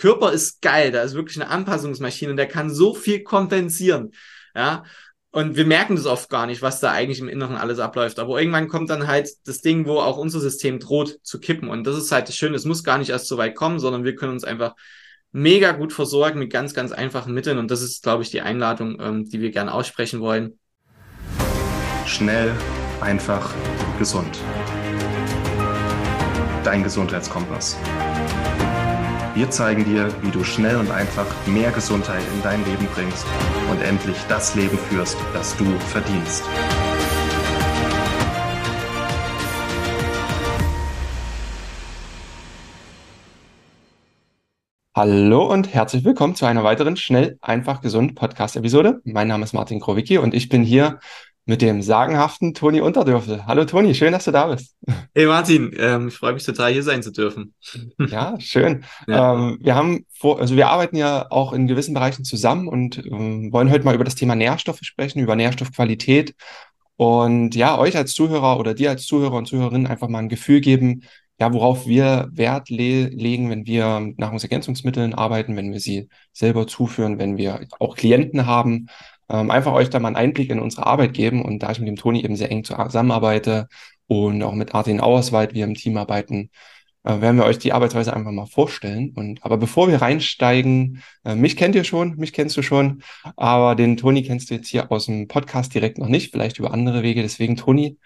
Körper ist geil, da ist wirklich eine Anpassungsmaschine der kann so viel kompensieren. Ja, und wir merken das oft gar nicht, was da eigentlich im Inneren alles abläuft. Aber irgendwann kommt dann halt das Ding, wo auch unser System droht zu kippen. Und das ist halt das Schöne, es muss gar nicht erst so weit kommen, sondern wir können uns einfach mega gut versorgen mit ganz, ganz einfachen Mitteln. Und das ist, glaube ich, die Einladung, ähm, die wir gerne aussprechen wollen. Schnell, einfach, gesund. Dein Gesundheitskompass. Wir zeigen dir, wie du schnell und einfach mehr Gesundheit in dein Leben bringst und endlich das Leben führst, das du verdienst. Hallo und herzlich willkommen zu einer weiteren Schnell, einfach, gesund Podcast-Episode. Mein Name ist Martin Krowicki und ich bin hier mit dem sagenhaften Toni Unterdürfel. Hallo Toni, schön, dass du da bist. Hey Martin, ähm, ich freue mich total, hier sein zu dürfen. Ja, schön. Ja. Ähm, wir haben vor, also wir arbeiten ja auch in gewissen Bereichen zusammen und ähm, wollen heute mal über das Thema Nährstoffe sprechen, über Nährstoffqualität und ja, euch als Zuhörer oder dir als Zuhörer und Zuhörerin einfach mal ein Gefühl geben, ja, worauf wir Wert le legen, wenn wir mit Nahrungsergänzungsmitteln arbeiten, wenn wir sie selber zuführen, wenn wir auch Klienten haben, ähm, einfach euch da mal einen Einblick in unsere Arbeit geben. Und da ich mit dem Toni eben sehr eng zusammenarbeite und auch mit Martin Auerswald wir im Team arbeiten, äh, werden wir euch die Arbeitsweise einfach mal vorstellen. Und aber bevor wir reinsteigen, äh, mich kennt ihr schon, mich kennst du schon, aber den Toni kennst du jetzt hier aus dem Podcast direkt noch nicht, vielleicht über andere Wege. Deswegen, Toni,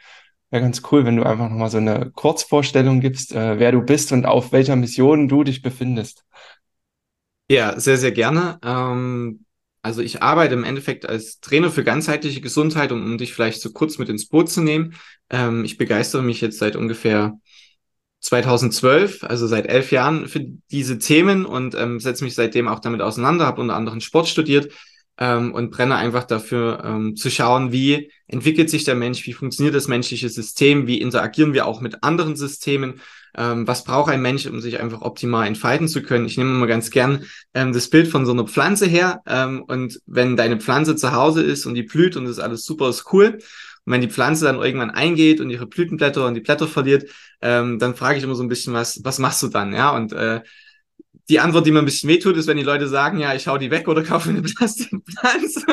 wäre ganz cool, wenn du einfach nochmal so eine Kurzvorstellung gibst, äh, wer du bist und auf welcher Mission du dich befindest. Ja, sehr, sehr gerne. Ähm, also ich arbeite im Endeffekt als Trainer für ganzheitliche Gesundheit, um, um dich vielleicht so kurz mit ins Boot zu nehmen. Ähm, ich begeistere mich jetzt seit ungefähr 2012, also seit elf Jahren für diese Themen und ähm, setze mich seitdem auch damit auseinander, habe unter anderem Sport studiert ähm, und brenne einfach dafür ähm, zu schauen, wie entwickelt sich der Mensch, wie funktioniert das menschliche System, wie interagieren wir auch mit anderen Systemen ähm, was braucht ein Mensch, um sich einfach optimal entfalten zu können. Ich nehme immer ganz gern ähm, das Bild von so einer Pflanze her ähm, und wenn deine Pflanze zu Hause ist und die blüht und ist alles super, ist cool. Und wenn die Pflanze dann irgendwann eingeht und ihre Blütenblätter und die Blätter verliert, ähm, dann frage ich immer so ein bisschen, was, was machst du dann? Ja, und äh, die Antwort, die mir ein bisschen wehtut, ist, wenn die Leute sagen, ja, ich hau die weg oder kaufe eine Plastikpflanze,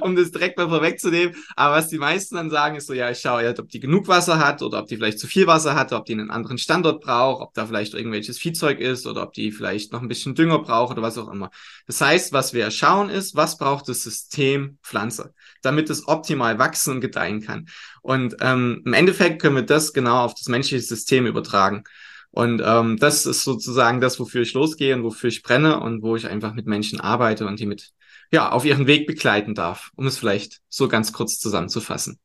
um das direkt mal vorwegzunehmen. Aber was die meisten dann sagen, ist so, ja, ich schaue halt, ob die genug Wasser hat oder ob die vielleicht zu viel Wasser hat, ob die einen anderen Standort braucht, ob da vielleicht irgendwelches Viehzeug ist oder ob die vielleicht noch ein bisschen Dünger braucht oder was auch immer. Das heißt, was wir schauen ist, was braucht das System Pflanze, damit es optimal wachsen und gedeihen kann. Und ähm, im Endeffekt können wir das genau auf das menschliche System übertragen. Und ähm, das ist sozusagen das, wofür ich losgehe und wofür ich brenne und wo ich einfach mit Menschen arbeite und die mit ja auf ihren Weg begleiten darf, um es vielleicht so ganz kurz zusammenzufassen.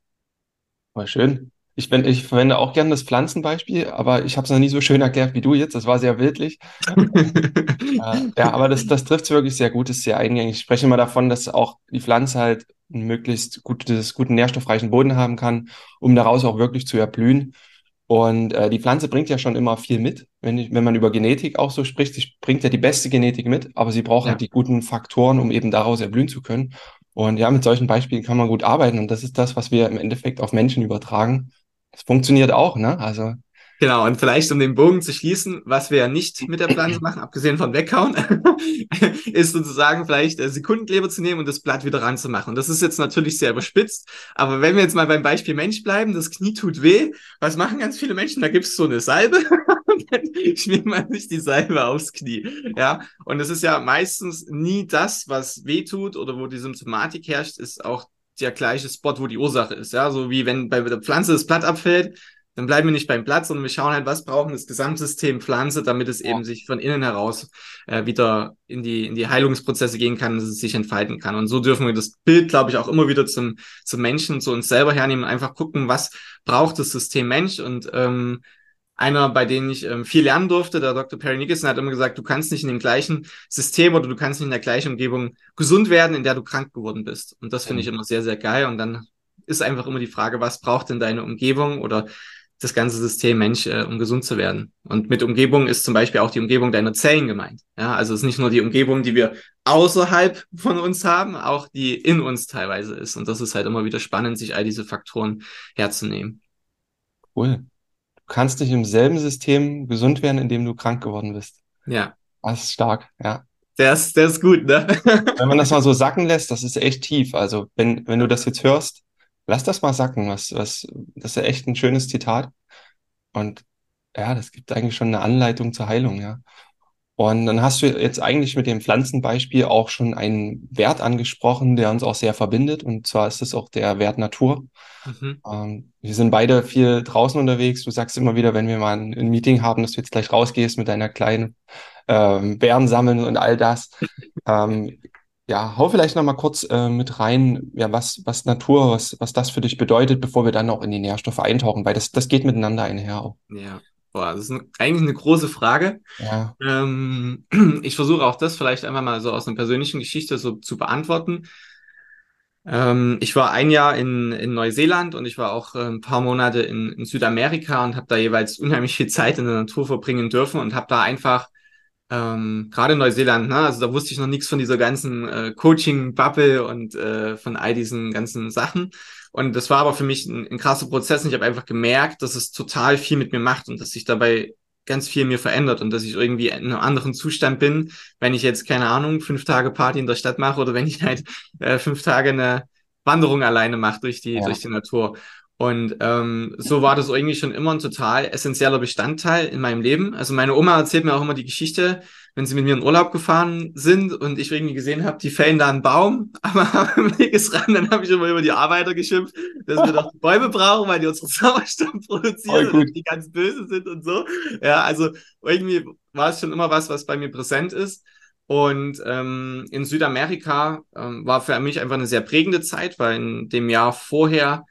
War schön. Ich, bin, ich verwende auch gerne das Pflanzenbeispiel, aber ich habe es noch nie so schön erklärt wie du jetzt. Das war sehr bildlich. äh, ja, aber das, das trifft es wirklich sehr gut, ist sehr eingängig. Ich spreche immer davon, dass auch die Pflanze halt einen möglichst gutes, guten nährstoffreichen Boden haben kann, um daraus auch wirklich zu erblühen. Und äh, die Pflanze bringt ja schon immer viel mit. Wenn, ich, wenn man über Genetik auch so spricht, sie bringt ja die beste Genetik mit, aber sie braucht ja. halt die guten Faktoren, um eben daraus erblühen zu können. Und ja, mit solchen Beispielen kann man gut arbeiten. Und das ist das, was wir im Endeffekt auf Menschen übertragen. Das funktioniert auch, ne? Also Genau, und vielleicht um den Bogen zu schließen, was wir ja nicht mit der Pflanze machen, abgesehen von weghauen, ist sozusagen vielleicht Sekundenkleber zu nehmen und das Blatt wieder ranzumachen. Das ist jetzt natürlich sehr überspitzt, aber wenn wir jetzt mal beim Beispiel Mensch bleiben, das Knie tut weh, was machen ganz viele Menschen? Da gibt's so eine Salbe und dann schmiert man sich die Salbe aufs Knie. Ja, und es ist ja meistens nie das, was weh tut oder wo die Symptomatik herrscht, ist auch der gleiche Spot, wo die Ursache ist. Ja, so wie wenn bei der Pflanze das Blatt abfällt, dann bleiben wir nicht beim Platz, sondern wir schauen halt, was brauchen das Gesamtsystem Pflanze, damit es eben sich von innen heraus äh, wieder in die, in die Heilungsprozesse gehen kann, dass es sich entfalten kann. Und so dürfen wir das Bild, glaube ich, auch immer wieder zum, zum Menschen, zu uns selber hernehmen, einfach gucken, was braucht das System Mensch und ähm, einer, bei dem ich ähm, viel lernen durfte, der Dr. Perry Nicholson, hat immer gesagt, du kannst nicht in dem gleichen System oder du kannst nicht in der gleichen Umgebung gesund werden, in der du krank geworden bist. Und das finde ich immer sehr, sehr geil. Und dann ist einfach immer die Frage, was braucht denn deine Umgebung oder das ganze System Mensch, äh, um gesund zu werden. Und mit Umgebung ist zum Beispiel auch die Umgebung deiner Zellen gemeint. Ja, also es ist nicht nur die Umgebung, die wir außerhalb von uns haben, auch die in uns teilweise ist. Und das ist halt immer wieder spannend, sich all diese Faktoren herzunehmen. Cool. Du kannst nicht im selben System gesund werden, indem du krank geworden bist. Ja. Das ist stark, ja. Der ist, der ist gut, ne? Wenn man das mal so sacken lässt, das ist echt tief. Also, wenn, wenn du das jetzt hörst, lass das mal sacken. Was, was, das ist ja echt ein schönes Zitat. Und ja, das gibt eigentlich schon eine Anleitung zur Heilung, ja. Und dann hast du jetzt eigentlich mit dem Pflanzenbeispiel auch schon einen Wert angesprochen, der uns auch sehr verbindet. Und zwar ist es auch der Wert Natur. Mhm. Ähm, wir sind beide viel draußen unterwegs. Du sagst immer wieder, wenn wir mal ein, ein Meeting haben, dass du jetzt gleich rausgehst mit deiner kleinen ähm, Bären sammeln und all das. ähm, ja, hau vielleicht noch mal kurz äh, mit rein, ja, was, was Natur, was, was das für dich bedeutet, bevor wir dann auch in die Nährstoffe eintauchen, weil das, das geht miteinander einher auch. Ja. Boah, das ist eigentlich eine große Frage. Ja. Ähm, ich versuche auch das vielleicht einfach mal so aus einer persönlichen Geschichte so zu beantworten. Ähm, ich war ein Jahr in, in Neuseeland und ich war auch äh, ein paar Monate in, in Südamerika und habe da jeweils unheimlich viel Zeit in der Natur verbringen dürfen und habe da einfach ähm, gerade in Neuseeland, ne, also da wusste ich noch nichts von dieser ganzen äh, Coaching-Bubble und äh, von all diesen ganzen Sachen. Und das war aber für mich ein, ein krasser Prozess und ich habe einfach gemerkt, dass es total viel mit mir macht und dass sich dabei ganz viel mir verändert und dass ich irgendwie in einem anderen Zustand bin, wenn ich jetzt, keine Ahnung, fünf Tage Party in der Stadt mache oder wenn ich halt äh, fünf Tage eine Wanderung alleine mache durch die, ja. durch die Natur. Und ähm, so war das irgendwie schon immer ein total essentieller Bestandteil in meinem Leben. Also meine Oma erzählt mir auch immer die Geschichte, wenn sie mit mir in Urlaub gefahren sind und ich irgendwie gesehen habe, die fällen da einen Baum aber am Wegesrand, dann habe ich immer über die Arbeiter geschimpft, dass wir doch Bäume brauchen, weil die unsere Sauerstoff produzieren oh, und die ganz böse sind und so. Ja, also irgendwie war es schon immer was, was bei mir präsent ist. Und ähm, in Südamerika ähm, war für mich einfach eine sehr prägende Zeit, weil in dem Jahr vorher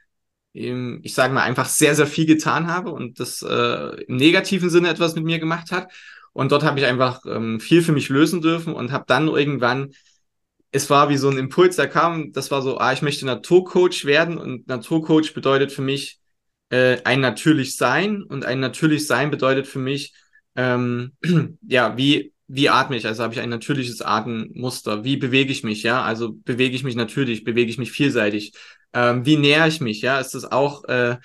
ich sage mal, einfach sehr, sehr viel getan habe und das äh, im negativen Sinne etwas mit mir gemacht hat. Und dort habe ich einfach ähm, viel für mich lösen dürfen und habe dann irgendwann, es war wie so ein Impuls, der kam, das war so, ah, ich möchte Naturcoach werden und Naturcoach bedeutet für mich äh, ein natürlich Sein und ein natürlich Sein bedeutet für mich, ähm, ja, wie wie atme ich? Also habe ich ein natürliches Atemmuster? Wie bewege ich mich? Ja, also bewege ich mich natürlich, bewege ich mich vielseitig? Ähm, wie nähere ich mich? Ja, ist das auch äh,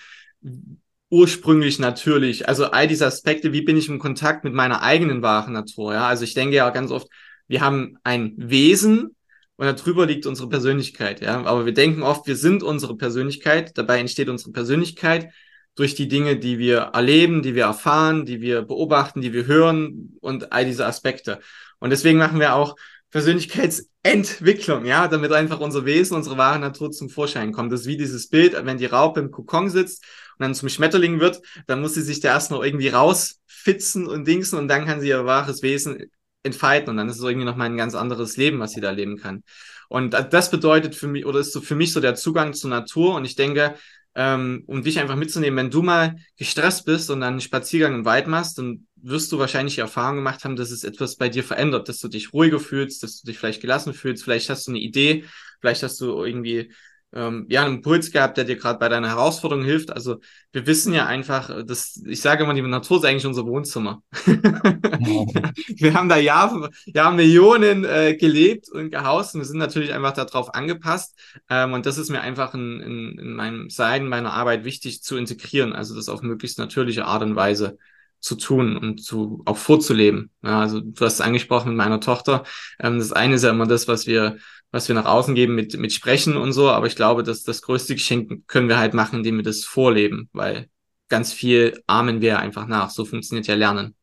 ursprünglich natürlich. Also all diese Aspekte, wie bin ich im Kontakt mit meiner eigenen wahren Natur? Ja, also ich denke ja ganz oft, wir haben ein Wesen und darüber liegt unsere Persönlichkeit. Ja, aber wir denken oft, wir sind unsere Persönlichkeit. Dabei entsteht unsere Persönlichkeit durch die Dinge, die wir erleben, die wir erfahren, die wir beobachten, die wir hören und all diese Aspekte. Und deswegen machen wir auch Persönlichkeitsentwicklung, ja, damit einfach unser Wesen, unsere wahre Natur zum Vorschein kommt. Das ist wie dieses Bild, wenn die Raupe im Kokon sitzt und dann zum Schmetterling wird, dann muss sie sich da erst noch irgendwie rausfitzen und dingsen und dann kann sie ihr wahres Wesen entfalten und dann ist es irgendwie nochmal ein ganz anderes Leben, was sie da leben kann. Und das bedeutet für mich, oder ist so für mich so der Zugang zur Natur und ich denke, ähm, um dich einfach mitzunehmen, wenn du mal gestresst bist und dann einen Spaziergang im Wald machst, dann wirst du wahrscheinlich die Erfahrung gemacht haben, dass es etwas bei dir verändert, dass du dich ruhiger fühlst, dass du dich vielleicht gelassen fühlst, vielleicht hast du eine Idee, vielleicht hast du irgendwie ähm, ja, einen Impuls gehabt, der dir gerade bei deiner Herausforderung hilft. Also wir wissen ja einfach, dass ich sage immer, die Natur ist eigentlich unser Wohnzimmer. wir haben da Jahre, Jahr Millionen äh, gelebt und gehaust und wir sind natürlich einfach darauf angepasst. Ähm, und das ist mir einfach in, in, in meinem Sein, meiner Arbeit wichtig zu integrieren, also das auf möglichst natürliche Art und Weise zu tun und zu auch vorzuleben. Ja, also du hast es angesprochen mit meiner Tochter. Ähm, das eine ist ja immer das, was wir was wir nach außen geben mit, mit Sprechen und so. Aber ich glaube, dass das größte Geschenk können wir halt machen, indem wir das vorleben, weil ganz viel ahmen wir einfach nach. So funktioniert ja Lernen.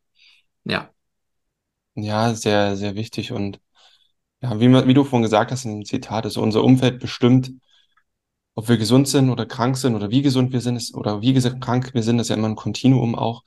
Ja. Ja, sehr, sehr wichtig. Und ja, wie, wie du vorhin gesagt hast in dem Zitat, ist unser Umfeld bestimmt, ob wir gesund sind oder krank sind oder wie gesund wir sind, ist, oder wie krank wir sind, ist ja immer ein Kontinuum auch.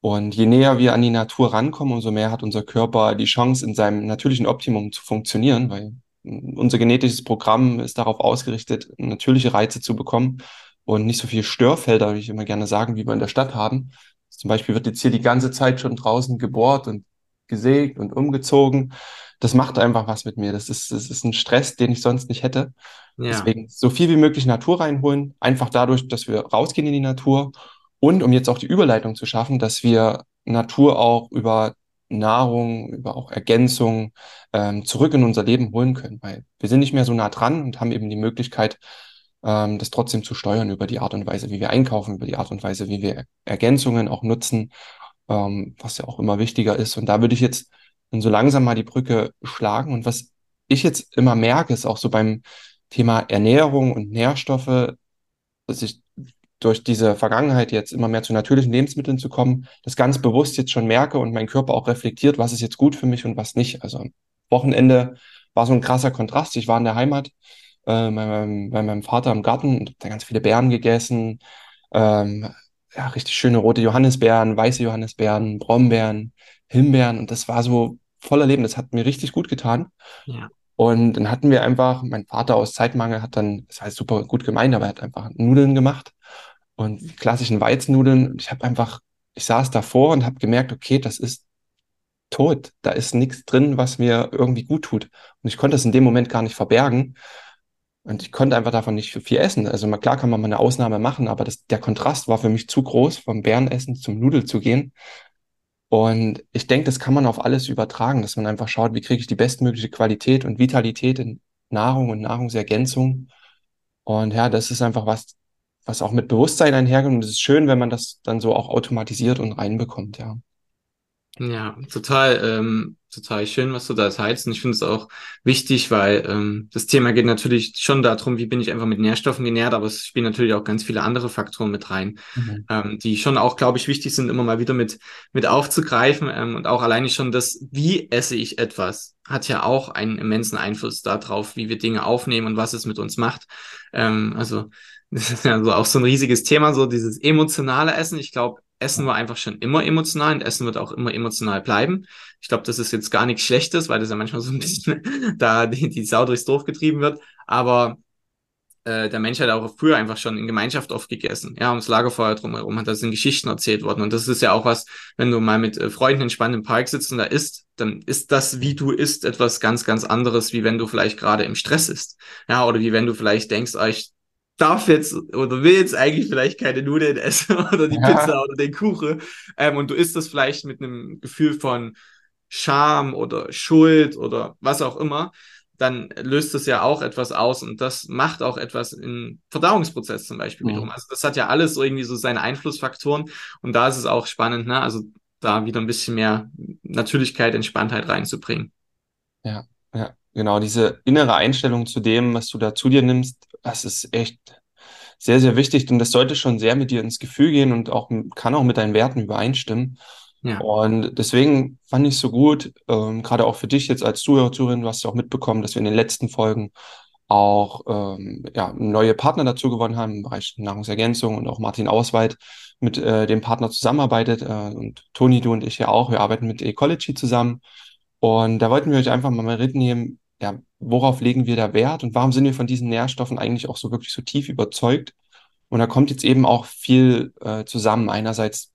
Und je näher wir an die Natur rankommen, umso mehr hat unser Körper die Chance, in seinem natürlichen Optimum zu funktionieren, weil unser genetisches Programm ist darauf ausgerichtet, natürliche Reize zu bekommen und nicht so viel Störfelder, wie ich immer gerne sagen, wie wir in der Stadt haben. Zum Beispiel wird jetzt hier die ganze Zeit schon draußen gebohrt und gesägt und umgezogen. Das macht einfach was mit mir. Das ist, das ist ein Stress, den ich sonst nicht hätte. Ja. Deswegen so viel wie möglich Natur reinholen. Einfach dadurch, dass wir rausgehen in die Natur und um jetzt auch die Überleitung zu schaffen, dass wir Natur auch über Nahrung, über auch Ergänzung ähm, zurück in unser Leben holen können, weil wir sind nicht mehr so nah dran und haben eben die Möglichkeit, ähm, das trotzdem zu steuern über die Art und Weise, wie wir einkaufen, über die Art und Weise, wie wir Ergänzungen auch nutzen, ähm, was ja auch immer wichtiger ist. Und da würde ich jetzt so langsam mal die Brücke schlagen. Und was ich jetzt immer merke, ist auch so beim Thema Ernährung und Nährstoffe, dass ich durch diese Vergangenheit jetzt immer mehr zu natürlichen Lebensmitteln zu kommen, das ganz bewusst jetzt schon merke und mein Körper auch reflektiert, was ist jetzt gut für mich und was nicht. Also am Wochenende war so ein krasser Kontrast. Ich war in der Heimat äh, bei, meinem, bei meinem Vater im Garten und habe da ganz viele Beeren gegessen. Ähm, ja, richtig schöne rote Johannisbeeren, weiße Johannisbeeren, Brombeeren, Himbeeren und das war so voller Leben. Das hat mir richtig gut getan. Ja. Und dann hatten wir einfach, mein Vater aus Zeitmangel hat dann, das heißt super gut gemeint, aber er hat einfach Nudeln gemacht und klassischen Weizennudeln. Ich habe einfach, ich saß davor und habe gemerkt, okay, das ist tot. Da ist nichts drin, was mir irgendwie gut tut. Und ich konnte es in dem Moment gar nicht verbergen. Und ich konnte einfach davon nicht viel essen. Also mal, klar kann man mal eine Ausnahme machen, aber das, der Kontrast war für mich zu groß, vom Bärenessen zum Nudel zu gehen. Und ich denke, das kann man auf alles übertragen, dass man einfach schaut, wie kriege ich die bestmögliche Qualität und Vitalität in Nahrung und Nahrungsergänzung. Und ja, das ist einfach was, was auch mit Bewusstsein einhergeht. Und es ist schön, wenn man das dann so auch automatisiert und reinbekommt, ja. Ja, total, ähm, total schön, was du da teilst. Und ich finde es auch wichtig, weil ähm, das Thema geht natürlich schon darum, wie bin ich einfach mit Nährstoffen genährt, aber es spielen natürlich auch ganz viele andere Faktoren mit rein, mhm. ähm, die schon auch, glaube ich, wichtig sind, immer mal wieder mit, mit aufzugreifen. Ähm, und auch alleine schon das, wie esse ich etwas, hat ja auch einen immensen Einfluss darauf, wie wir Dinge aufnehmen und was es mit uns macht. Ähm, also das ist ja so auch so ein riesiges Thema, so dieses emotionale Essen. Ich glaube, Essen war einfach schon immer emotional und Essen wird auch immer emotional bleiben. Ich glaube, das ist jetzt gar nichts Schlechtes, weil das ja manchmal so ein bisschen da die, die Sau durchs Dorf getrieben wird. Aber äh, der Mensch hat auch früher einfach schon in Gemeinschaft oft gegessen. Ja, ums Lagerfeuer drumherum hat das in Geschichten erzählt worden. Und das ist ja auch was, wenn du mal mit äh, Freunden entspannt im Park sitzt und da isst, dann ist das, wie du isst, etwas ganz, ganz anderes, wie wenn du vielleicht gerade im Stress isst. Ja, oder wie wenn du vielleicht denkst, oh, ich darf jetzt oder will jetzt eigentlich vielleicht keine Nudeln essen oder die ja. Pizza oder den Kuchen. Ähm, und du isst das vielleicht mit einem Gefühl von Scham oder Schuld oder was auch immer, dann löst das ja auch etwas aus und das macht auch etwas im Verdauungsprozess zum Beispiel mhm. wiederum. Also das hat ja alles irgendwie so seine Einflussfaktoren und da ist es auch spannend, ne? Also da wieder ein bisschen mehr Natürlichkeit, Entspanntheit reinzubringen. Ja, ja. Genau, diese innere Einstellung zu dem, was du da zu dir nimmst, das ist echt sehr, sehr wichtig und das sollte schon sehr mit dir ins Gefühl gehen und auch kann auch mit deinen Werten übereinstimmen. Ja. Und deswegen fand ich es so gut, ähm, gerade auch für dich jetzt als Zuhörer, Zuhörerin, du hast ja auch mitbekommen, dass wir in den letzten Folgen auch ähm, ja, neue Partner dazu gewonnen haben im Bereich Nahrungsergänzung und auch Martin Ausweit mit äh, dem Partner zusammenarbeitet äh, und Toni, du und ich ja auch. Wir arbeiten mit Ecology zusammen und da wollten wir euch einfach mal mitnehmen, ja, worauf legen wir da Wert und warum sind wir von diesen Nährstoffen eigentlich auch so wirklich so tief überzeugt? Und da kommt jetzt eben auch viel äh, zusammen. Einerseits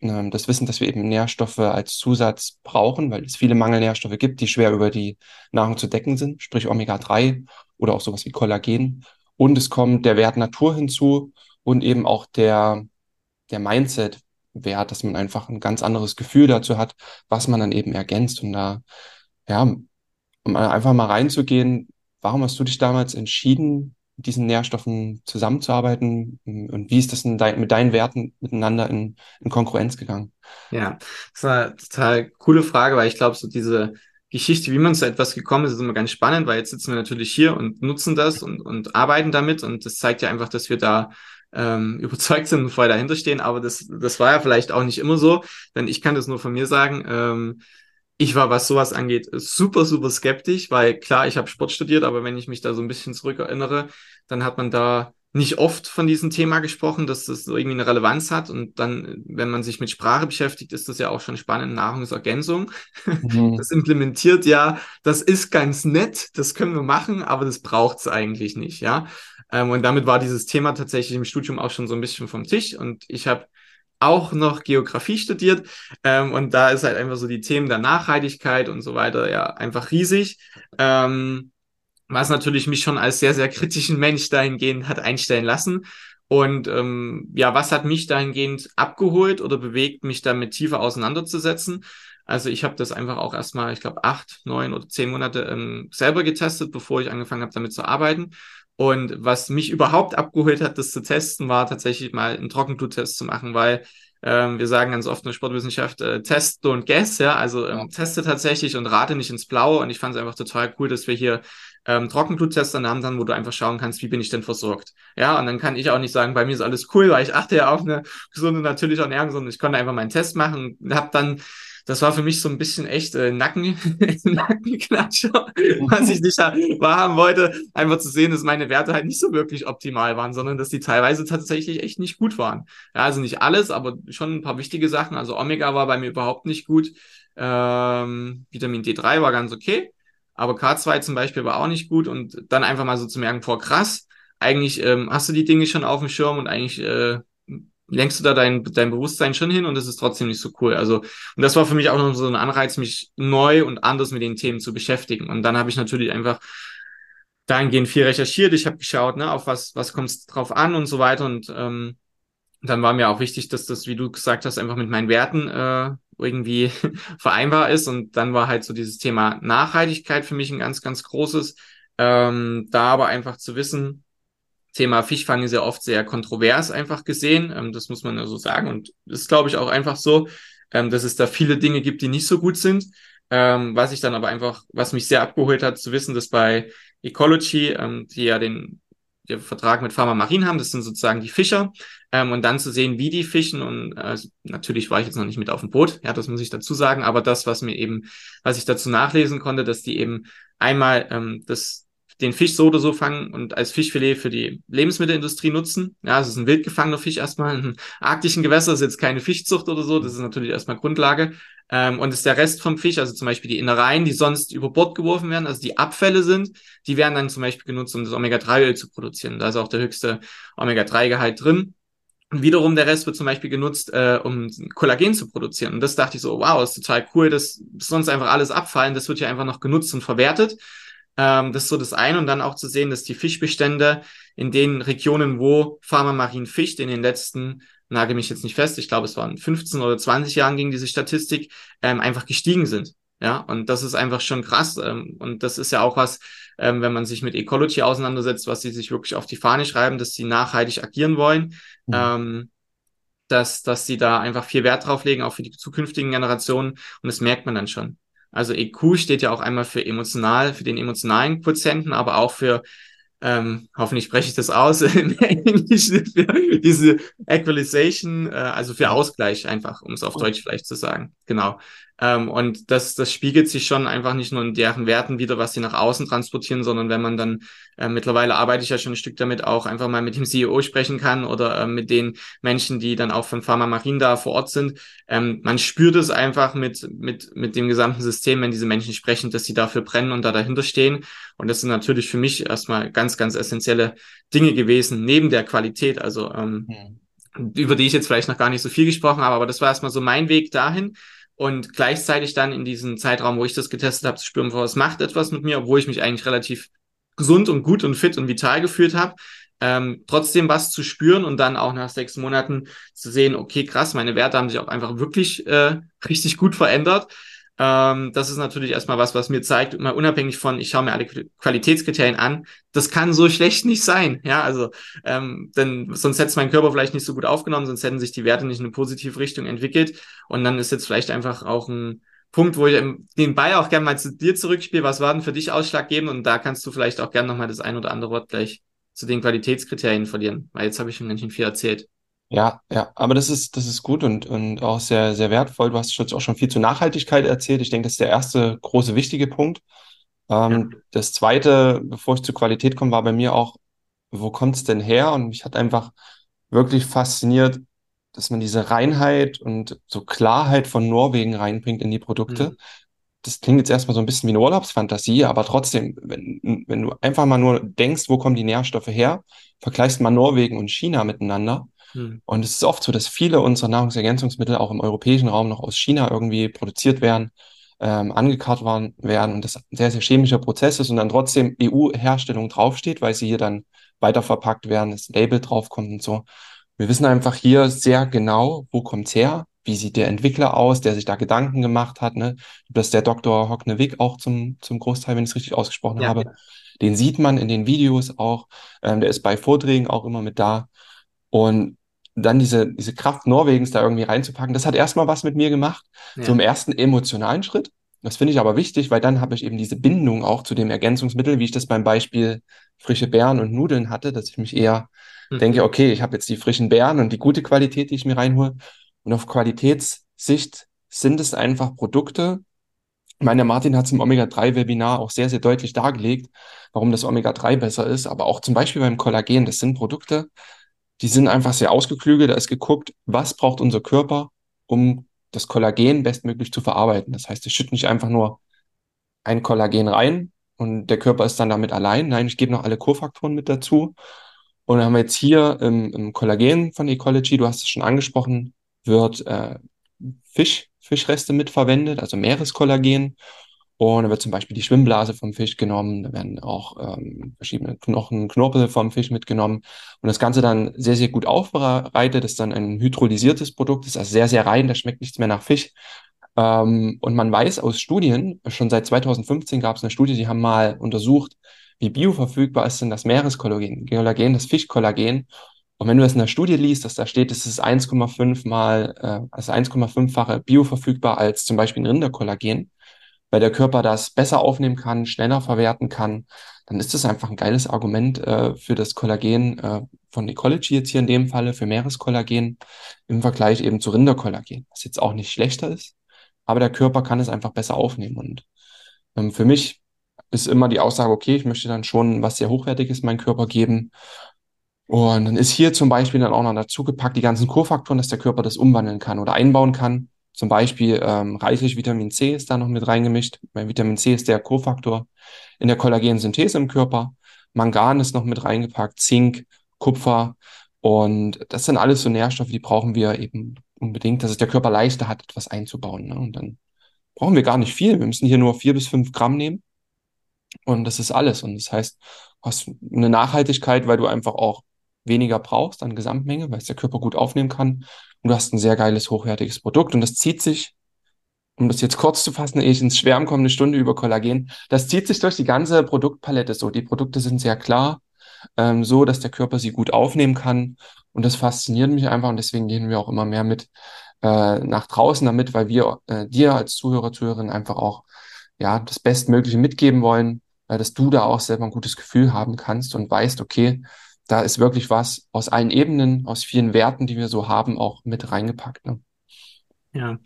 äh, das Wissen, dass wir eben Nährstoffe als Zusatz brauchen, weil es viele Mangelnährstoffe gibt, die schwer über die Nahrung zu decken sind, sprich Omega-3 oder auch sowas wie Kollagen. Und es kommt der Wert Natur hinzu und eben auch der, der Mindset-Wert, dass man einfach ein ganz anderes Gefühl dazu hat, was man dann eben ergänzt. Und da, ja, um einfach mal reinzugehen, warum hast du dich damals entschieden, mit diesen Nährstoffen zusammenzuarbeiten und wie ist das dein, mit deinen Werten miteinander in, in Konkurrenz gegangen? Ja, das war eine total coole Frage, weil ich glaube, so diese Geschichte, wie man zu etwas gekommen ist, ist immer ganz spannend, weil jetzt sitzen wir natürlich hier und nutzen das und, und arbeiten damit und das zeigt ja einfach, dass wir da ähm, überzeugt sind und voll dahinter stehen, aber das, das war ja vielleicht auch nicht immer so, denn ich kann das nur von mir sagen, ähm, ich war, was sowas angeht, super, super skeptisch, weil klar, ich habe Sport studiert, aber wenn ich mich da so ein bisschen zurückerinnere, dann hat man da nicht oft von diesem Thema gesprochen, dass das so irgendwie eine Relevanz hat. Und dann, wenn man sich mit Sprache beschäftigt, ist das ja auch schon spannend. Nahrungsergänzung. Mhm. Das implementiert ja, das ist ganz nett, das können wir machen, aber das braucht es eigentlich nicht, ja. Ähm, und damit war dieses Thema tatsächlich im Studium auch schon so ein bisschen vom Tisch. Und ich habe auch noch Geografie studiert. Ähm, und da ist halt einfach so die Themen der Nachhaltigkeit und so weiter ja einfach riesig. Ähm, was natürlich mich schon als sehr, sehr kritischen Mensch dahingehend hat einstellen lassen. Und ähm, ja, was hat mich dahingehend abgeholt oder bewegt, mich damit tiefer auseinanderzusetzen? Also ich habe das einfach auch erstmal, ich glaube, acht, neun oder zehn Monate ähm, selber getestet, bevor ich angefangen habe, damit zu arbeiten. Und was mich überhaupt abgeholt hat, das zu testen, war tatsächlich mal einen Trockenbluttest zu machen, weil Ähm, wir sagen ganz oft in der Sportwissenschaft, äh, test, don't guess, ja, also ähm, teste tatsächlich und rate nicht ins Blaue. Und ich fand es einfach total cool, dass wir hier ähm, Trockenbluttests an haben, dann, wo du einfach schauen kannst, wie bin ich denn versorgt. Ja, und dann kann ich auch nicht sagen, bei mir ist alles cool, weil ich achte ja auf eine gesunde, natürliche Ernährung, sondern ich konnte einfach meinen Test machen und habe dann das war für mich so ein bisschen echt äh, Nacken, Nackenklatscher, was ich nicht wahrhaben wollte, einfach zu sehen, dass meine Werte halt nicht so wirklich optimal waren, sondern dass die teilweise tatsächlich echt nicht gut waren. Ja, also nicht alles, aber schon ein paar wichtige Sachen. Also Omega war bei mir überhaupt nicht gut. Ähm, Vitamin D3 war ganz okay, aber K2 zum Beispiel war auch nicht gut und dann einfach mal so zu merken, vor krass, eigentlich ähm, hast du die Dinge schon auf dem Schirm und eigentlich äh, lenkst du da dein, dein Bewusstsein schon hin und das ist trotzdem nicht so cool. Also, und das war für mich auch noch so ein Anreiz, mich neu und anders mit den Themen zu beschäftigen. Und dann habe ich natürlich einfach dahingehend viel recherchiert. Ich habe geschaut, ne, auf was, was kommt es drauf an und so weiter. Und ähm, dann war mir auch wichtig, dass das, wie du gesagt hast, einfach mit meinen Werten äh, irgendwie vereinbar ist. Und dann war halt so dieses Thema Nachhaltigkeit für mich ein ganz, ganz großes. Ähm, da aber einfach zu wissen, Thema Fischfang ist ja oft sehr kontrovers einfach gesehen. Ähm, das muss man ja so sagen. Und ist, glaube ich, auch einfach so, ähm, dass es da viele Dinge gibt, die nicht so gut sind. Ähm, was ich dann aber einfach, was mich sehr abgeholt hat, zu wissen, dass bei Ecology, ähm, die ja den, den Vertrag mit Pharma Marin haben, das sind sozusagen die Fischer, ähm, und dann zu sehen, wie die fischen. Und äh, natürlich war ich jetzt noch nicht mit auf dem Boot, ja, das muss ich dazu sagen, aber das, was mir eben, was ich dazu nachlesen konnte, dass die eben einmal ähm, das den Fisch so oder so fangen und als Fischfilet für die Lebensmittelindustrie nutzen. Ja, es ist ein wild gefangener Fisch erstmal in arktischen Gewässer, ist jetzt keine Fischzucht oder so, das ist natürlich erstmal Grundlage. Ähm, und ist der Rest vom Fisch, also zum Beispiel die Innereien, die sonst über Bord geworfen werden, also die Abfälle sind, die werden dann zum Beispiel genutzt, um das Omega-3-Öl zu produzieren. Da ist auch der höchste Omega-3-Gehalt drin. Und wiederum der Rest wird zum Beispiel genutzt, äh, um Kollagen zu produzieren. Und das dachte ich so, wow, ist total cool, das ist sonst einfach alles abfallen, das wird hier einfach noch genutzt und verwertet. Ähm, das ist so das eine. Und dann auch zu sehen, dass die Fischbestände in den Regionen, wo Pharma fischt, in den letzten, nage mich jetzt nicht fest, ich glaube, es waren 15 oder 20 Jahren ging diese Statistik, ähm, einfach gestiegen sind. Ja, und das ist einfach schon krass. Ähm, und das ist ja auch was, ähm, wenn man sich mit Ecology auseinandersetzt, was sie sich wirklich auf die Fahne schreiben, dass sie nachhaltig agieren wollen. Mhm. Ähm, dass, dass sie da einfach viel Wert drauf legen, auch für die zukünftigen Generationen. Und das merkt man dann schon. Also EQ steht ja auch einmal für emotional, für den emotionalen Quotienten, aber auch für, ähm, hoffentlich spreche ich das aus, im Englischen für diese Equalization, äh, also für Ausgleich einfach, um es auf Deutsch vielleicht zu sagen. Genau. Ähm, und das, das spiegelt sich schon einfach nicht nur in deren Werten wieder, was sie nach außen transportieren, sondern wenn man dann, äh, mittlerweile arbeite ich ja schon ein Stück damit, auch einfach mal mit dem CEO sprechen kann oder äh, mit den Menschen, die dann auch von Pharma Marin da vor Ort sind. Ähm, man spürt es einfach mit, mit, mit dem gesamten System, wenn diese Menschen sprechen, dass sie dafür brennen und da dahinter stehen. Und das sind natürlich für mich erstmal ganz, ganz essentielle Dinge gewesen, neben der Qualität. Also ähm, mhm. über die ich jetzt vielleicht noch gar nicht so viel gesprochen habe, aber das war erstmal so mein Weg dahin und gleichzeitig dann in diesem Zeitraum, wo ich das getestet habe, zu spüren, was macht etwas mit mir, obwohl ich mich eigentlich relativ gesund und gut und fit und vital gefühlt habe, ähm, trotzdem was zu spüren und dann auch nach sechs Monaten zu sehen, okay, krass, meine Werte haben sich auch einfach wirklich äh, richtig gut verändert. Ähm, das ist natürlich erstmal was, was mir zeigt, mal unabhängig von, ich schaue mir alle Qualitätskriterien an, das kann so schlecht nicht sein. Ja, also, ähm, denn sonst hätte es mein Körper vielleicht nicht so gut aufgenommen, sonst hätten sich die Werte nicht in eine positive Richtung entwickelt. Und dann ist jetzt vielleicht einfach auch ein Punkt, wo ich den Ball auch gerne mal zu dir zurückspiele. Was war denn für dich ausschlaggebend? Und da kannst du vielleicht auch gerne nochmal das ein oder andere Wort gleich zu den Qualitätskriterien verlieren, weil jetzt habe ich schon ganz schön viel erzählt. Ja, ja, aber das ist, das ist gut und, und auch sehr, sehr wertvoll. Du hast jetzt auch schon viel zu Nachhaltigkeit erzählt. Ich denke, das ist der erste große, wichtige Punkt. Ähm, ja. Das zweite, bevor ich zur Qualität komme, war bei mir auch, wo kommt es denn her? Und mich hat einfach wirklich fasziniert, dass man diese Reinheit und so Klarheit von Norwegen reinbringt in die Produkte. Mhm. Das klingt jetzt erstmal so ein bisschen wie eine Urlaubsfantasie, aber trotzdem, wenn, wenn du einfach mal nur denkst, wo kommen die Nährstoffe her, vergleichst mal Norwegen und China miteinander, hm. Und es ist oft so, dass viele unserer Nahrungsergänzungsmittel auch im europäischen Raum noch aus China irgendwie produziert werden, ähm, angekarrt waren, werden und das ein sehr, sehr chemischer Prozess ist und dann trotzdem EU-Herstellung draufsteht, weil sie hier dann weiterverpackt werden, das Label draufkommt und so. Wir wissen einfach hier sehr genau, wo kommt's her, wie sieht der Entwickler aus, der sich da Gedanken gemacht hat, ne? Das ist der Dr. Hocknevik auch zum, zum Großteil, wenn ich es richtig ausgesprochen ja, habe. Ja. Den sieht man in den Videos auch, ähm, der ist bei Vorträgen auch immer mit da. Und dann diese, diese Kraft Norwegens da irgendwie reinzupacken, das hat erstmal was mit mir gemacht, ja. so im ersten emotionalen Schritt. Das finde ich aber wichtig, weil dann habe ich eben diese Bindung auch zu dem Ergänzungsmittel, wie ich das beim Beispiel frische Beeren und Nudeln hatte, dass ich mich eher mhm. denke, okay, ich habe jetzt die frischen Beeren und die gute Qualität, die ich mir reinhole. Und auf Qualitätssicht sind es einfach Produkte. Ich meine, Martin hat es im Omega-3-Webinar auch sehr, sehr deutlich dargelegt, warum das Omega-3 besser ist. Aber auch zum Beispiel beim Kollagen, das sind Produkte, die sind einfach sehr ausgeklügelt. Da ist geguckt, was braucht unser Körper, um das Kollagen bestmöglich zu verarbeiten. Das heißt, ich schütte nicht einfach nur ein Kollagen rein und der Körper ist dann damit allein. Nein, ich gebe noch alle Kofaktoren mit dazu. Und dann haben wir jetzt hier im, im Kollagen von Ecology, du hast es schon angesprochen, wird äh, Fisch, Fischreste mitverwendet, also Meereskollagen. Und da wird zum Beispiel die Schwimmblase vom Fisch genommen, da werden auch ähm, verschiedene Knochen, Knorpel vom Fisch mitgenommen. Und das Ganze dann sehr, sehr gut aufbereitet, ist dann ein hydrolysiertes Produkt, ist also sehr, sehr rein, da schmeckt nichts mehr nach Fisch. Ähm, und man weiß aus Studien, schon seit 2015 gab es eine Studie, die haben mal untersucht, wie bioverfügbar ist denn das Meereskollagen, Kollagen, das Fischkollagen. Und wenn du das in der Studie liest, dass da steht, es ist 1,5 mal, äh, also 1,5-fache bioverfügbar als zum Beispiel ein Rinderkollagen, weil der Körper das besser aufnehmen kann, schneller verwerten kann, dann ist das einfach ein geiles Argument äh, für das Kollagen äh, von Ecology jetzt hier in dem Falle, für Meereskollagen im Vergleich eben zu Rinderkollagen, was jetzt auch nicht schlechter ist, aber der Körper kann es einfach besser aufnehmen. Und ähm, für mich ist immer die Aussage, okay, ich möchte dann schon was sehr Hochwertiges meinem Körper geben. Und dann ist hier zum Beispiel dann auch noch dazu gepackt die ganzen Kofaktoren, dass der Körper das umwandeln kann oder einbauen kann. Zum Beispiel ähm, reichlich Vitamin C ist da noch mit reingemischt. Weil Vitamin C ist der Kofaktor in der Kollagensynthese im Körper. Mangan ist noch mit reingepackt, Zink, Kupfer. Und das sind alles so Nährstoffe, die brauchen wir eben unbedingt, dass es der Körper leichter hat, etwas einzubauen. Ne? Und dann brauchen wir gar nicht viel. Wir müssen hier nur vier bis fünf Gramm nehmen. Und das ist alles. Und das heißt, du hast eine Nachhaltigkeit, weil du einfach auch weniger brauchst an Gesamtmenge, weil es der Körper gut aufnehmen kann. Und du hast ein sehr geiles, hochwertiges Produkt. Und das zieht sich, um das jetzt kurz zu fassen, ehe ich ins Schwärmen komme, eine Stunde über Kollagen, das zieht sich durch die ganze Produktpalette so. Die Produkte sind sehr klar, ähm, so dass der Körper sie gut aufnehmen kann. Und das fasziniert mich einfach. Und deswegen gehen wir auch immer mehr mit äh, nach draußen damit, weil wir äh, dir als Zuhörer, Zuhörerin einfach auch ja, das Bestmögliche mitgeben wollen, äh, dass du da auch selber ein gutes Gefühl haben kannst und weißt, okay, da ist wirklich was aus allen Ebenen, aus vielen Werten, die wir so haben, auch mit reingepackt. Ne? Ja,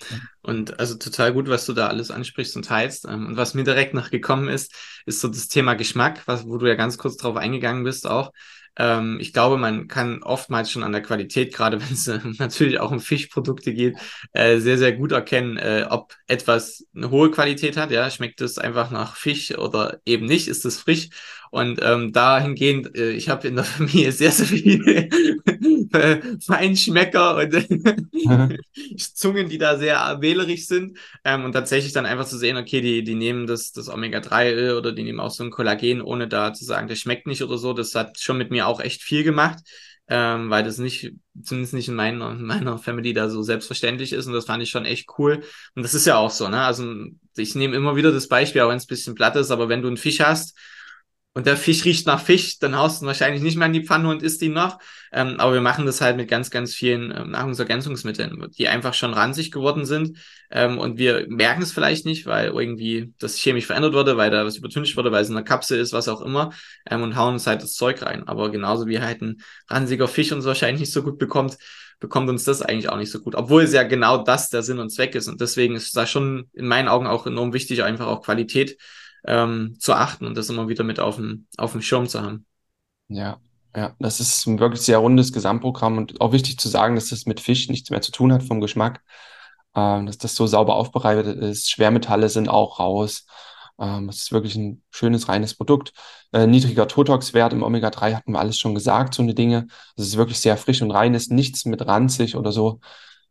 und also total gut, was du da alles ansprichst und teilst. Ähm, und was mir direkt noch gekommen ist, ist so das Thema Geschmack, was, wo du ja ganz kurz drauf eingegangen bist auch. Ähm, ich glaube, man kann oftmals schon an der Qualität, gerade wenn es äh, natürlich auch um Fischprodukte geht, äh, sehr, sehr gut erkennen, äh, ob etwas eine hohe Qualität hat. Ja, schmeckt es einfach nach Fisch oder eben nicht, ist es frisch. Und ähm, dahingehend, äh, ich habe in der Familie sehr, sehr viele äh, Feinschmecker und äh, Zungen, die da sehr wählerisch sind. Ähm, und tatsächlich dann einfach zu sehen, okay, die, die nehmen das, das Omega-3 oder die nehmen auch so ein Kollagen, ohne da zu sagen, das schmeckt nicht oder so. Das hat schon mit mir auch echt viel gemacht. Ähm, weil das nicht, zumindest nicht in meiner, in meiner Family da so selbstverständlich ist und das fand ich schon echt cool. Und das ist ja auch so, ne? Also ich nehme immer wieder das Beispiel, auch wenn es ein bisschen platt ist, aber wenn du einen Fisch hast und der Fisch riecht nach Fisch, dann haust du ihn wahrscheinlich nicht mehr in die Pfanne und isst ihn noch. Ähm, aber wir machen das halt mit ganz, ganz vielen ähm, Nahrungsergänzungsmitteln, die einfach schon ranzig geworden sind. Ähm, und wir merken es vielleicht nicht, weil irgendwie das chemisch verändert wurde, weil da was übertüncht wurde, weil es in der Kapsel ist, was auch immer, ähm, und hauen uns halt das Zeug rein. Aber genauso wie halt ein ranziger Fisch uns wahrscheinlich nicht so gut bekommt, bekommt uns das eigentlich auch nicht so gut. Obwohl es ja genau das der Sinn und Zweck ist. Und deswegen ist da schon in meinen Augen auch enorm wichtig, einfach auch Qualität ähm, zu achten und das immer wieder mit auf dem, auf dem Schirm zu haben. Ja, ja, das ist ein wirklich sehr rundes Gesamtprogramm und auch wichtig zu sagen, dass das mit Fisch nichts mehr zu tun hat vom Geschmack, ähm, dass das so sauber aufbereitet ist. Schwermetalle sind auch raus. Ähm, das ist wirklich ein schönes, reines Produkt. Äh, niedriger Totox-Wert im Omega-3 hatten wir alles schon gesagt, so eine Dinge. Das ist wirklich sehr frisch und rein, ist nichts mit ranzig oder so.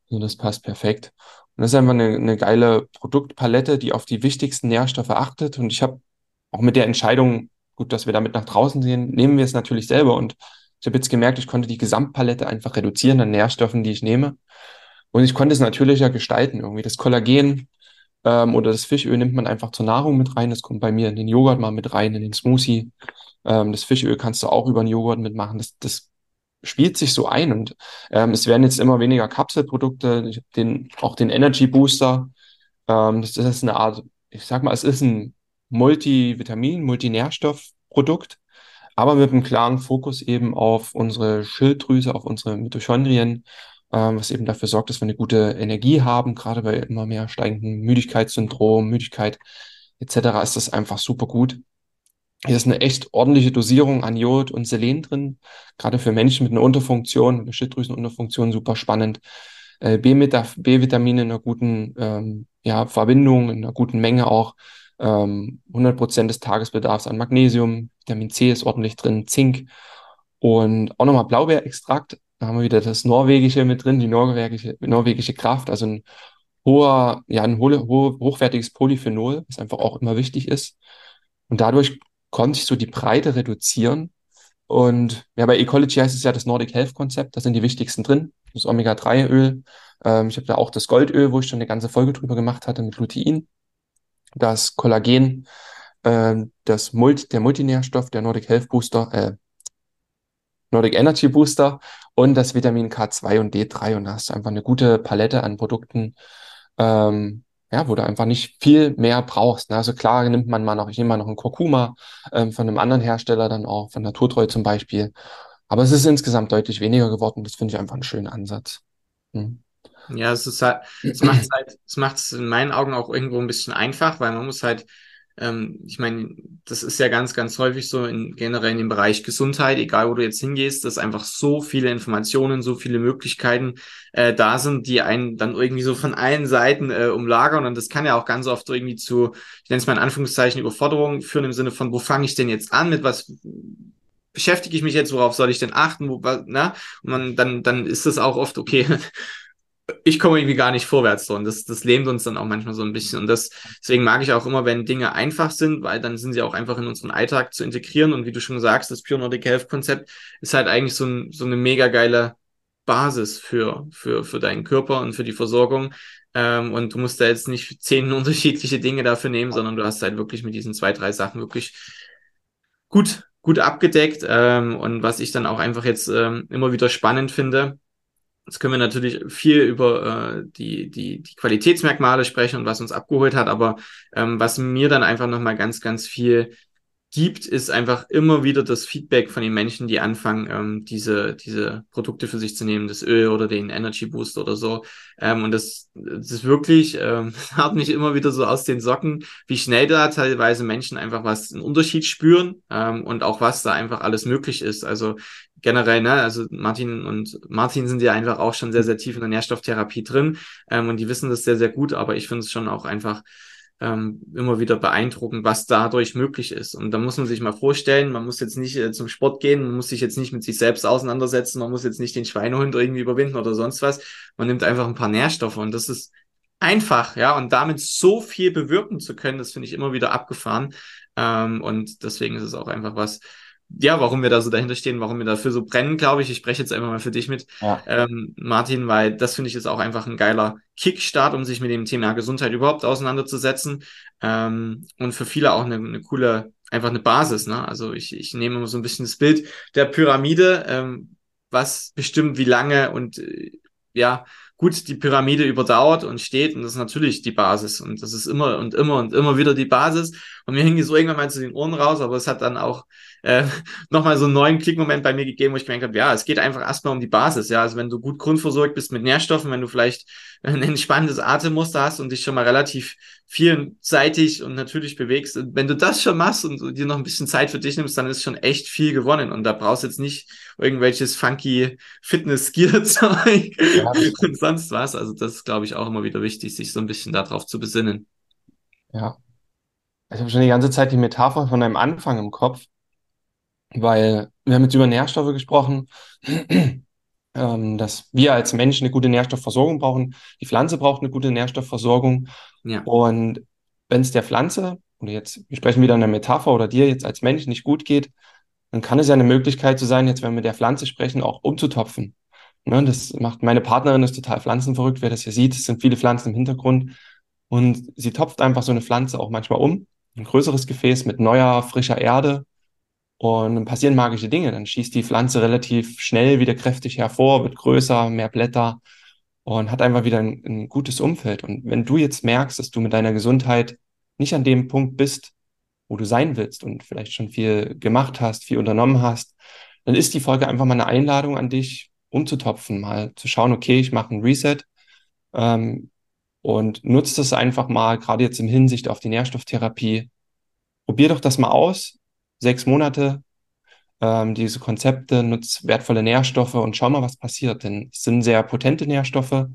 Also das passt perfekt. Und das ist einfach eine, eine geile Produktpalette, die auf die wichtigsten Nährstoffe achtet. Und ich habe auch mit der Entscheidung, gut, dass wir damit nach draußen gehen, nehmen wir es natürlich selber. Und ich habe jetzt gemerkt, ich konnte die Gesamtpalette einfach reduzieren an Nährstoffen, die ich nehme. Und ich konnte es natürlicher gestalten. Irgendwie das Kollagen ähm, oder das Fischöl nimmt man einfach zur Nahrung mit rein. Das kommt bei mir in den Joghurt mal mit rein, in den Smoothie. Ähm, das Fischöl kannst du auch über den Joghurt mitmachen. Das, das spielt sich so ein und ähm, es werden jetzt immer weniger Kapselprodukte. Den, auch den Energy Booster. Ähm, das, das ist eine Art, ich sag mal, es ist ein Multivitamin, Multinährstoffprodukt, aber mit einem klaren Fokus eben auf unsere Schilddrüse, auf unsere Mitochondrien, ähm, was eben dafür sorgt, dass wir eine gute Energie haben, gerade bei immer mehr steigenden Müdigkeitssyndrom, Müdigkeit etc. ist das einfach super gut. Hier ist eine echt ordentliche Dosierung an Jod und Selen drin, gerade für Menschen mit einer Unterfunktion, einer Schilddrüsenunterfunktion super spannend. Äh, B-Vitamine in einer guten ähm, ja, Verbindung, in einer guten Menge auch. Ähm, 100% des Tagesbedarfs an Magnesium, Vitamin C ist ordentlich drin, Zink und auch nochmal Blaubeerextrakt. Da haben wir wieder das Norwegische mit drin, die norwegische, norwegische Kraft, also ein hoher, ja, ein ho ho hochwertiges Polyphenol, was einfach auch immer wichtig ist. Und dadurch konnte ich so die Breite reduzieren. Und ja, bei Ecology heißt es ja das Nordic Health Konzept, da sind die wichtigsten drin. Das Omega-3-Öl. Ähm, ich habe da auch das Goldöl, wo ich schon eine ganze Folge drüber gemacht hatte mit Lutein. Das Kollagen, äh, das Multi, der Multinährstoff, der Nordic Health Booster, äh, Nordic Energy Booster und das Vitamin K2 und D3. Und da hast du einfach eine gute Palette an Produkten, ähm, ja, wo du einfach nicht viel mehr brauchst. Ne? Also klar nimmt man mal noch, ich nehme mal noch einen Kurkuma ähm, von einem anderen Hersteller, dann auch von Naturtreu zum Beispiel. Aber es ist insgesamt deutlich weniger geworden. Das finde ich einfach einen schönen Ansatz. Hm. Ja, es halt, es macht halt, es macht es in meinen Augen auch irgendwo ein bisschen einfach, weil man muss halt ähm, ich meine, das ist ja ganz, ganz häufig so in, generell in dem Bereich Gesundheit, egal wo du jetzt hingehst, dass einfach so viele Informationen, so viele Möglichkeiten äh, da sind, die einen dann irgendwie so von allen Seiten äh, umlagern. Und das kann ja auch ganz oft irgendwie zu, ich nenne es mal in Anführungszeichen, Überforderungen führen im Sinne von, wo fange ich denn jetzt an, mit was beschäftige ich mich jetzt, worauf soll ich denn achten, wo, na? Und man, dann, dann ist das auch oft, okay, ich komme irgendwie gar nicht vorwärts so. Und das, das lähmt uns dann auch manchmal so ein bisschen. Und das, deswegen mag ich auch immer, wenn Dinge einfach sind, weil dann sind sie auch einfach in unseren Alltag zu integrieren. Und wie du schon sagst, das Pure Nordic Health Konzept ist halt eigentlich so, ein, so eine mega geile Basis für, für, für deinen Körper und für die Versorgung. Ähm, und du musst da jetzt nicht zehn unterschiedliche Dinge dafür nehmen, sondern du hast halt wirklich mit diesen zwei, drei Sachen wirklich gut, gut abgedeckt. Ähm, und was ich dann auch einfach jetzt ähm, immer wieder spannend finde, Jetzt können wir natürlich viel über äh, die, die, die Qualitätsmerkmale sprechen und was uns abgeholt hat, aber ähm, was mir dann einfach nochmal ganz, ganz viel gibt, ist einfach immer wieder das Feedback von den Menschen, die anfangen, ähm, diese, diese Produkte für sich zu nehmen, das Öl oder den Energy Boost oder so. Ähm, und das, das ist wirklich, ähm, hat mich immer wieder so aus den Socken, wie schnell da teilweise Menschen einfach was, einen Unterschied spüren ähm, und auch was da einfach alles möglich ist. Also generell, ne, also Martin und Martin sind ja einfach auch schon sehr, sehr tief in der Nährstofftherapie drin ähm, und die wissen das sehr, sehr gut, aber ich finde es schon auch einfach ähm, immer wieder beeindruckend, was dadurch möglich ist. Und da muss man sich mal vorstellen, man muss jetzt nicht äh, zum Sport gehen, man muss sich jetzt nicht mit sich selbst auseinandersetzen, man muss jetzt nicht den Schweinehund irgendwie überwinden oder sonst was. Man nimmt einfach ein paar Nährstoffe und das ist einfach, ja, und damit so viel bewirken zu können, das finde ich immer wieder abgefahren. Ähm, und deswegen ist es auch einfach was, ja, warum wir da so dahinter stehen, warum wir dafür so brennen, glaube ich. Ich spreche jetzt einfach mal für dich mit, ja. ähm, Martin, weil das finde ich ist auch einfach ein geiler Kickstart, um sich mit dem Thema Gesundheit überhaupt auseinanderzusetzen. Ähm, und für viele auch eine, eine coole, einfach eine Basis. Ne? Also ich, ich nehme immer so ein bisschen das Bild der Pyramide, ähm, was bestimmt wie lange und äh, ja, gut die Pyramide überdauert und steht und das ist natürlich die Basis und das ist immer und immer und immer wieder die Basis und mir hing so irgendwann mal zu den Ohren raus, aber es hat dann auch äh, nochmal so einen neuen Klickmoment bei mir gegeben, wo ich gemerkt habe, ja, es geht einfach erstmal um die Basis. Ja, also wenn du gut grundversorgt bist mit Nährstoffen, wenn du vielleicht ein entspannendes Atemmuster hast und dich schon mal relativ vielseitig und natürlich bewegst, wenn du das schon machst und dir noch ein bisschen Zeit für dich nimmst, dann ist schon echt viel gewonnen. Und da brauchst du jetzt nicht irgendwelches funky Fitness-Gear-Zeug ja, und sonst was. Also das ist, glaube ich, auch immer wieder wichtig, sich so ein bisschen darauf zu besinnen. Ja. Ich habe schon die ganze Zeit die Metapher von einem Anfang im Kopf weil wir haben jetzt über Nährstoffe gesprochen, ähm, dass wir als Menschen eine gute Nährstoffversorgung brauchen. Die Pflanze braucht eine gute Nährstoffversorgung. Ja. Und wenn es der Pflanze, oder jetzt, wir sprechen wieder in der Metapher, oder dir jetzt als Mensch nicht gut geht, dann kann es ja eine Möglichkeit zu sein, jetzt wenn wir mit der Pflanze sprechen, auch umzutopfen. Ne, das macht meine Partnerin ist total pflanzenverrückt, wer das hier sieht, es sind viele Pflanzen im Hintergrund. Und sie topft einfach so eine Pflanze auch manchmal um, ein größeres Gefäß mit neuer, frischer Erde und dann passieren magische Dinge. Dann schießt die Pflanze relativ schnell wieder kräftig hervor, wird größer, mehr Blätter und hat einfach wieder ein, ein gutes Umfeld. Und wenn du jetzt merkst, dass du mit deiner Gesundheit nicht an dem Punkt bist, wo du sein willst und vielleicht schon viel gemacht hast, viel unternommen hast, dann ist die Folge einfach mal eine Einladung an dich, umzutopfen, mal zu schauen, okay, ich mache ein Reset ähm, und nutze das einfach mal, gerade jetzt im Hinsicht auf die Nährstofftherapie. Probier doch das mal aus, sechs Monate, ähm, diese Konzepte, nutzt wertvolle Nährstoffe und schau mal, was passiert. Denn es sind sehr potente Nährstoffe.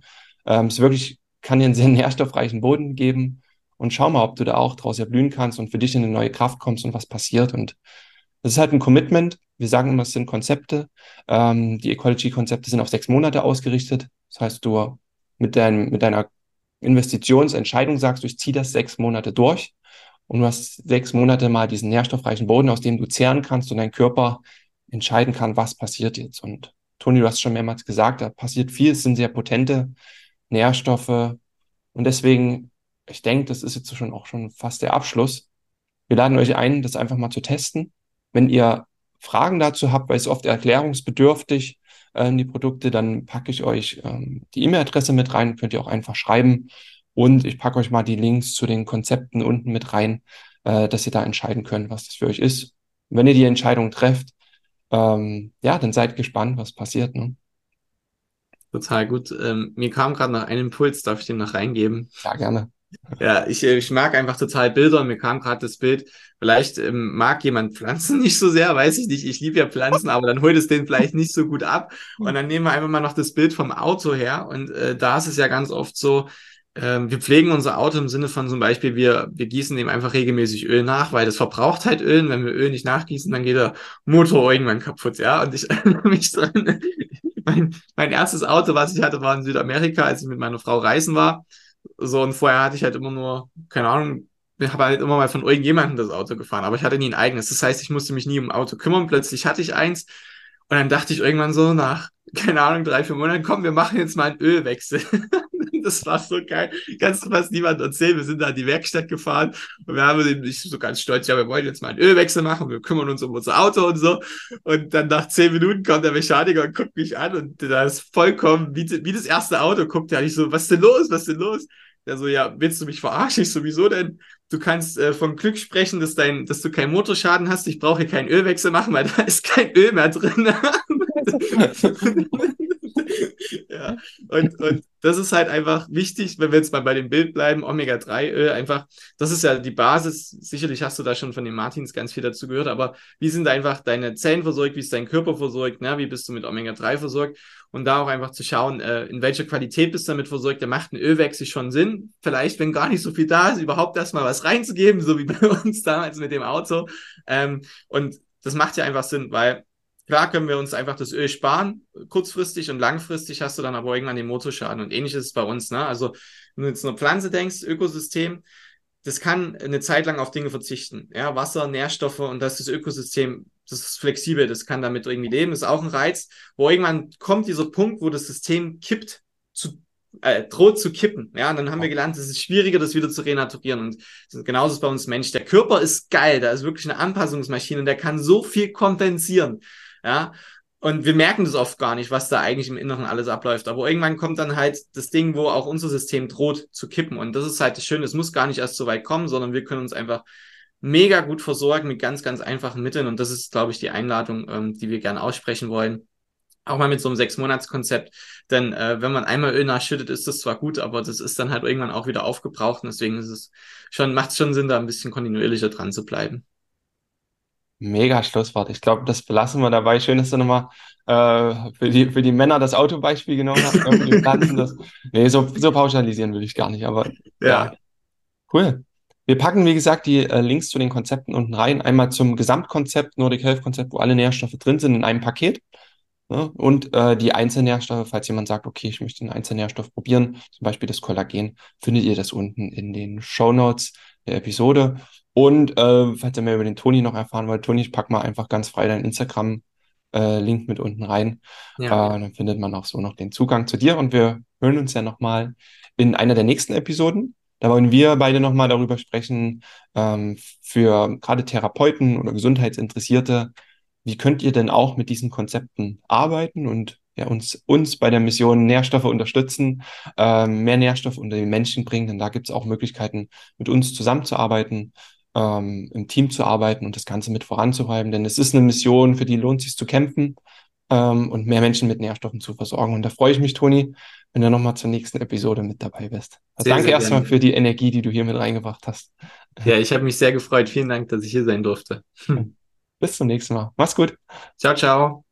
Ähm, es wirklich kann dir einen sehr nährstoffreichen Boden geben. Und schau mal, ob du da auch draus erblühen kannst und für dich in eine neue Kraft kommst und was passiert. Und das ist halt ein Commitment. Wir sagen immer, es sind Konzepte. Ähm, die Ecology-Konzepte sind auf sechs Monate ausgerichtet. Das heißt, du mit, dein, mit deiner Investitionsentscheidung sagst, ich ziehe das sechs Monate durch und du hast sechs Monate mal diesen nährstoffreichen Boden, aus dem du zehren kannst und dein Körper entscheiden kann, was passiert jetzt. Und Toni, du hast schon mehrmals gesagt, da passiert viel, es sind sehr potente Nährstoffe und deswegen, ich denke, das ist jetzt schon auch schon fast der Abschluss. Wir laden euch ein, das einfach mal zu testen. Wenn ihr Fragen dazu habt, weil es oft erklärungsbedürftig, äh, die Produkte, dann packe ich euch ähm, die E-Mail-Adresse mit rein, könnt ihr auch einfach schreiben. Und ich packe euch mal die Links zu den Konzepten unten mit rein, äh, dass ihr da entscheiden könnt, was das für euch ist. Und wenn ihr die Entscheidung trefft, ähm, ja, dann seid gespannt, was passiert. Ne? Total gut. Ähm, mir kam gerade noch ein Impuls, darf ich den noch reingeben? Ja, gerne. Ja, ich, äh, ich mag einfach total Bilder. Mir kam gerade das Bild. Vielleicht ähm, mag jemand Pflanzen nicht so sehr, weiß ich nicht. Ich liebe ja Pflanzen, aber dann holt es den vielleicht nicht so gut ab. Und dann nehmen wir einfach mal noch das Bild vom Auto her. Und äh, da ist es ja ganz oft so, wir pflegen unser Auto im Sinne von zum Beispiel, wir, wir gießen dem einfach regelmäßig Öl nach, weil das verbraucht halt Öl. Und wenn wir Öl nicht nachgießen, dann geht der Motor irgendwann kaputt. Ja, und ich erinnere mich dran. mein, mein erstes Auto, was ich hatte, war in Südamerika, als ich mit meiner Frau reisen war. So, und vorher hatte ich halt immer nur, keine Ahnung, ich habe halt immer mal von irgendjemandem das Auto gefahren, aber ich hatte nie ein eigenes. Das heißt, ich musste mich nie um Auto kümmern. Plötzlich hatte ich eins. Und dann dachte ich irgendwann so nach, keine Ahnung, drei, vier Monaten, komm, wir machen jetzt mal einen Ölwechsel. das war so geil. Kannst du fast niemand erzählen. Wir sind da in die Werkstatt gefahren und wir haben nicht so ganz stolz, ja, wir wollen jetzt mal einen Ölwechsel machen, wir kümmern uns um unser Auto und so. Und dann nach zehn Minuten kommt der Mechaniker und guckt mich an und da ist vollkommen wie, wie das erste Auto guckt ja nicht so, was ist denn los, was ist denn los? Der so, ja, willst du mich verarschen? Ich sowieso denn? Du kannst äh, von Glück sprechen, dass dein, dass du keinen Motorschaden hast. Ich brauche keinen Ölwechsel machen, weil da ist kein Öl mehr drin. ja, und, und das ist halt einfach wichtig, wenn wir jetzt mal bei dem Bild bleiben, Omega-3-Öl, einfach, das ist ja die Basis. Sicherlich hast du da schon von den Martins ganz viel dazu gehört, aber wie sind einfach deine Zellen versorgt, wie ist dein Körper versorgt, ne? wie bist du mit Omega-3 versorgt? Und da auch einfach zu schauen, äh, in welcher Qualität bist du damit versorgt. Da macht ein Ölwechsel schon Sinn. Vielleicht, wenn gar nicht so viel da ist, überhaupt erstmal was reinzugeben, so wie bei uns damals mit dem Auto. Ähm, und das macht ja einfach Sinn, weil Klar können wir uns einfach das Öl sparen, kurzfristig und langfristig hast du dann aber irgendwann den Motorschaden. Und ähnlich ist es bei uns. Ne? Also, wenn du jetzt eine Pflanze denkst, Ökosystem, das kann eine Zeit lang auf Dinge verzichten. Ja, Wasser, Nährstoffe und das ist das Ökosystem, das ist flexibel, das kann damit irgendwie leben, das ist auch ein Reiz. Wo irgendwann kommt dieser Punkt, wo das System kippt, zu, äh, droht zu kippen. Ja, und dann haben wir gelernt, es ist schwieriger, das wieder zu renaturieren. Und genauso ist bei uns Mensch. Der Körper ist geil, da ist wirklich eine Anpassungsmaschine und der kann so viel kompensieren. Ja, und wir merken das oft gar nicht, was da eigentlich im Inneren alles abläuft. Aber irgendwann kommt dann halt das Ding, wo auch unser System droht zu kippen. Und das ist halt das Schöne. Es muss gar nicht erst so weit kommen, sondern wir können uns einfach mega gut versorgen mit ganz, ganz einfachen Mitteln. Und das ist, glaube ich, die Einladung, ähm, die wir gerne aussprechen wollen. Auch mal mit so einem Sechs-Monats-Konzept. Denn äh, wenn man einmal Öl nachschüttet, ist das zwar gut, aber das ist dann halt irgendwann auch wieder aufgebraucht. Und deswegen ist es schon, macht es schon Sinn, da ein bisschen kontinuierlicher dran zu bleiben. Mega Schlusswort. Ich glaube, das belassen wir dabei. Schön, dass du nochmal äh, für, die, für die Männer das Autobeispiel genommen hast. Für die Pflanzen das, nee, so, so pauschalisieren will ich gar nicht, aber ja. ja. Cool. Wir packen, wie gesagt, die äh, Links zu den Konzepten unten rein. Einmal zum Gesamtkonzept, Nordic Health Konzept, wo alle Nährstoffe drin sind in einem Paket. Ne? Und äh, die Einzelnährstoffe, falls jemand sagt, okay, ich möchte einen Einzelnährstoff probieren, zum Beispiel das Kollagen, findet ihr das unten in den Show Notes der Episode. Und äh, falls ihr mehr über den Toni noch erfahren wollt, Toni, ich pack mal einfach ganz frei deinen Instagram-Link äh, mit unten rein. Ja. Äh, dann findet man auch so noch den Zugang zu dir. Und wir hören uns ja nochmal in einer der nächsten Episoden. Da wollen wir beide nochmal darüber sprechen, ähm, für gerade Therapeuten oder Gesundheitsinteressierte, wie könnt ihr denn auch mit diesen Konzepten arbeiten und ja, uns, uns bei der Mission Nährstoffe unterstützen, ähm, mehr Nährstoffe unter den Menschen bringen, denn da gibt es auch Möglichkeiten, mit uns zusammenzuarbeiten, ähm, im Team zu arbeiten und das Ganze mit voranzutreiben, denn es ist eine Mission, für die lohnt sich zu kämpfen ähm, und mehr Menschen mit Nährstoffen zu versorgen. Und da freue ich mich, Toni, wenn du nochmal zur nächsten Episode mit dabei bist. Also sehr, danke erstmal für die Energie, die du hier mit reingebracht hast. Ja, ich habe mich sehr gefreut. Vielen Dank, dass ich hier sein durfte. Bis zum nächsten Mal. Mach's gut. Ciao, ciao.